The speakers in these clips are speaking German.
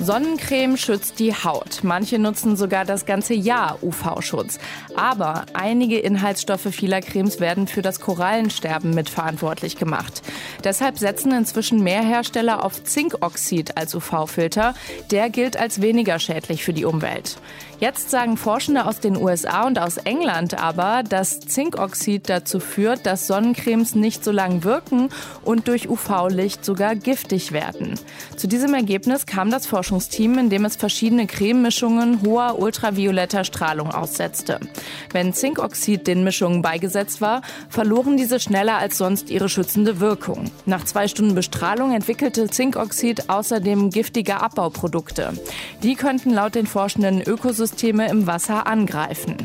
Sonnencreme schützt die Haut. Manche nutzen sogar das ganze Jahr UV-Schutz. Aber einige Inhaltsstoffe vieler Cremes werden für das Korallensterben mitverantwortlich gemacht. Deshalb setzen inzwischen mehr Hersteller auf Zinkoxid als UV-Filter. Der gilt als weniger schädlich für die Umwelt. Jetzt sagen Forschende aus den USA und aus England aber, dass Zinkoxid dazu führt, dass Sonnencremes nicht so lang wirken und durch UV-Licht sogar giftig werden. Zu diesem Ergebnis kam das Forschungsteam, in dem es verschiedene Crememischungen hoher ultravioletter Strahlung aussetzte. Wenn Zinkoxid den Mischungen beigesetzt war, verloren diese schneller als sonst ihre schützende Wirkung. Nach zwei Stunden Bestrahlung entwickelte Zinkoxid außerdem giftige Abbauprodukte. Die könnten laut den Forschenden Ökosysteme im Wasser angreifen.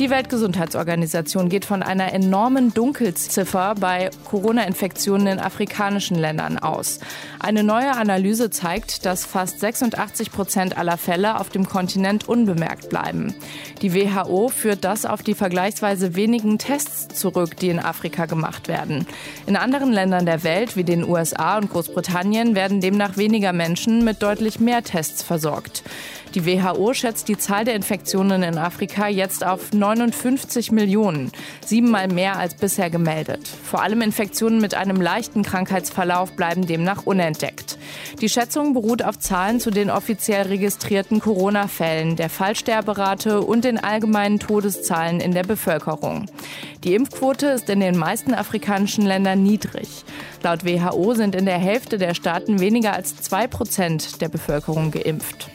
Die Weltgesundheitsorganisation geht von einer enormen Dunkelziffer bei Corona-Infektionen in afrikanischen Ländern aus. Eine neue Analyse zeigt, dass fast 86 Prozent aller Fälle auf dem Kontinent unbemerkt bleiben. Die WHO führt das auf die vergleichsweise wenigen Tests zurück, die in Afrika gemacht werden. In anderen Ländern der Welt, wie den USA und Großbritannien, werden demnach weniger Menschen mit deutlich mehr Tests versorgt. Die WHO schätzt die Zahl der Infektionen in Afrika jetzt auf 59 Millionen, siebenmal mehr als bisher gemeldet. Vor allem Infektionen mit einem leichten Krankheitsverlauf bleiben demnach unentdeckt. Die Schätzung beruht auf Zahlen zu den offiziell registrierten Corona-Fällen, der Fallsterberate und den allgemeinen Todeszahlen in der Bevölkerung. Die Impfquote ist in den meisten afrikanischen Ländern niedrig. Laut WHO sind in der Hälfte der Staaten weniger als zwei Prozent der Bevölkerung geimpft.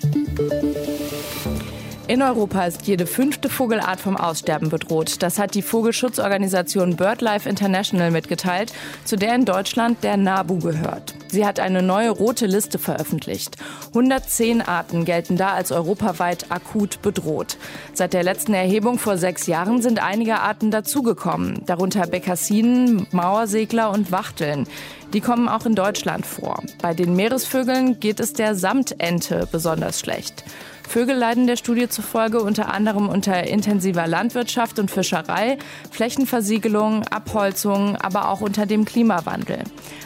In Europa ist jede fünfte Vogelart vom Aussterben bedroht. Das hat die Vogelschutzorganisation BirdLife International mitgeteilt, zu der in Deutschland der NABU gehört. Sie hat eine neue rote Liste veröffentlicht. 110 Arten gelten da als europaweit akut bedroht. Seit der letzten Erhebung vor sechs Jahren sind einige Arten dazugekommen, darunter Bekassinen, Mauersegler und Wachteln. Die kommen auch in Deutschland vor. Bei den Meeresvögeln geht es der Samtente besonders schlecht. Vögel leiden der Studie zufolge unter anderem unter intensiver Landwirtschaft und Fischerei, Flächenversiegelung, Abholzung, aber auch unter dem Klimawandel.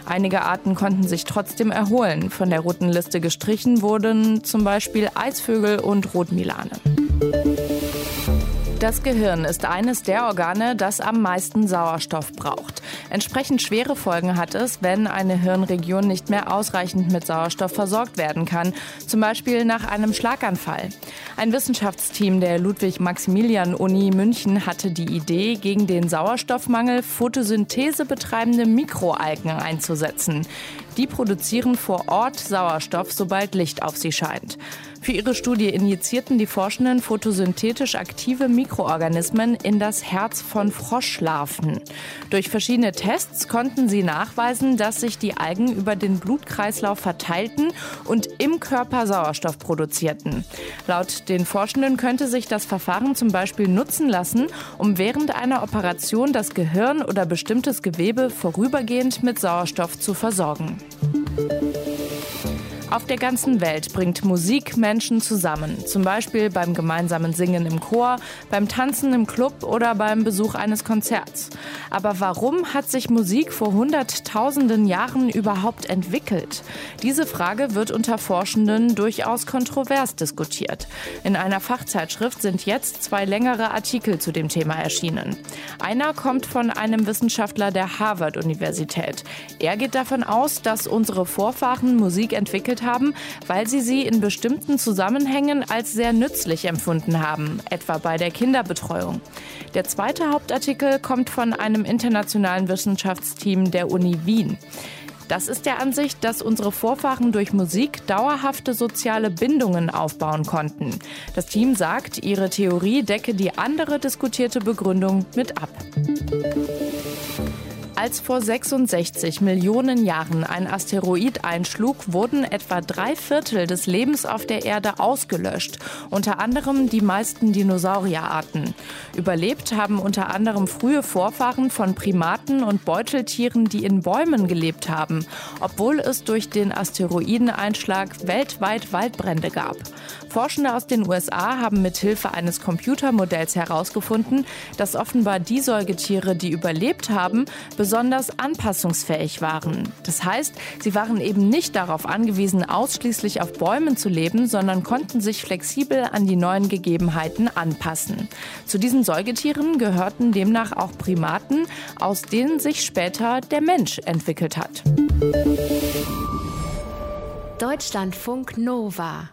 Einige Arten konnten sich trotzdem erholen. Von der roten Liste gestrichen wurden zum Beispiel Eisvögel und Rotmilane. Das Gehirn ist eines der Organe, das am meisten Sauerstoff braucht. Entsprechend schwere Folgen hat es, wenn eine Hirnregion nicht mehr ausreichend mit Sauerstoff versorgt werden kann, zum Beispiel nach einem Schlaganfall. Ein Wissenschaftsteam der Ludwig-Maximilian-Uni München hatte die Idee, gegen den Sauerstoffmangel Photosynthese betreibende Mikroalgen einzusetzen. Die produzieren vor Ort Sauerstoff, sobald Licht auf sie scheint. Für ihre Studie injizierten die Forschenden photosynthetisch aktive Mikroorganismen in das Herz von Froschlarven. Durch verschiedene Tests konnten sie nachweisen, dass sich die Algen über den Blutkreislauf verteilten und im Körper Sauerstoff produzierten. Laut den Forschenden könnte sich das Verfahren zum Beispiel nutzen lassen, um während einer Operation das Gehirn oder bestimmtes Gewebe vorübergehend mit Sauerstoff zu versorgen. Auf der ganzen Welt bringt Musik Menschen zusammen. Zum Beispiel beim gemeinsamen Singen im Chor, beim Tanzen im Club oder beim Besuch eines Konzerts. Aber warum hat sich Musik vor hunderttausenden Jahren überhaupt entwickelt? Diese Frage wird unter Forschenden durchaus kontrovers diskutiert. In einer Fachzeitschrift sind jetzt zwei längere Artikel zu dem Thema erschienen. Einer kommt von einem Wissenschaftler der Harvard-Universität. Er geht davon aus, dass unsere Vorfahren Musik entwickelt entwickelt haben, weil sie sie in bestimmten Zusammenhängen als sehr nützlich empfunden haben, etwa bei der Kinderbetreuung. Der zweite Hauptartikel kommt von einem internationalen Wissenschaftsteam der Uni Wien. Das ist der Ansicht, dass unsere Vorfahren durch Musik dauerhafte soziale Bindungen aufbauen konnten. Das Team sagt, ihre Theorie decke die andere diskutierte Begründung mit ab. Als vor 66 Millionen Jahren ein Asteroid einschlug, wurden etwa drei Viertel des Lebens auf der Erde ausgelöscht, unter anderem die meisten Dinosaurierarten. Überlebt haben unter anderem frühe Vorfahren von Primaten und Beuteltieren, die in Bäumen gelebt haben, obwohl es durch den Asteroideneinschlag weltweit Waldbrände gab. Forschende aus den USA haben mithilfe eines Computermodells herausgefunden, dass offenbar die Säugetiere, die überlebt haben, besonders anpassungsfähig waren. Das heißt, sie waren eben nicht darauf angewiesen, ausschließlich auf Bäumen zu leben, sondern konnten sich flexibel an die neuen Gegebenheiten anpassen. Zu diesen Säugetieren gehörten demnach auch Primaten, aus denen sich später der Mensch entwickelt hat. Deutschlandfunk Nova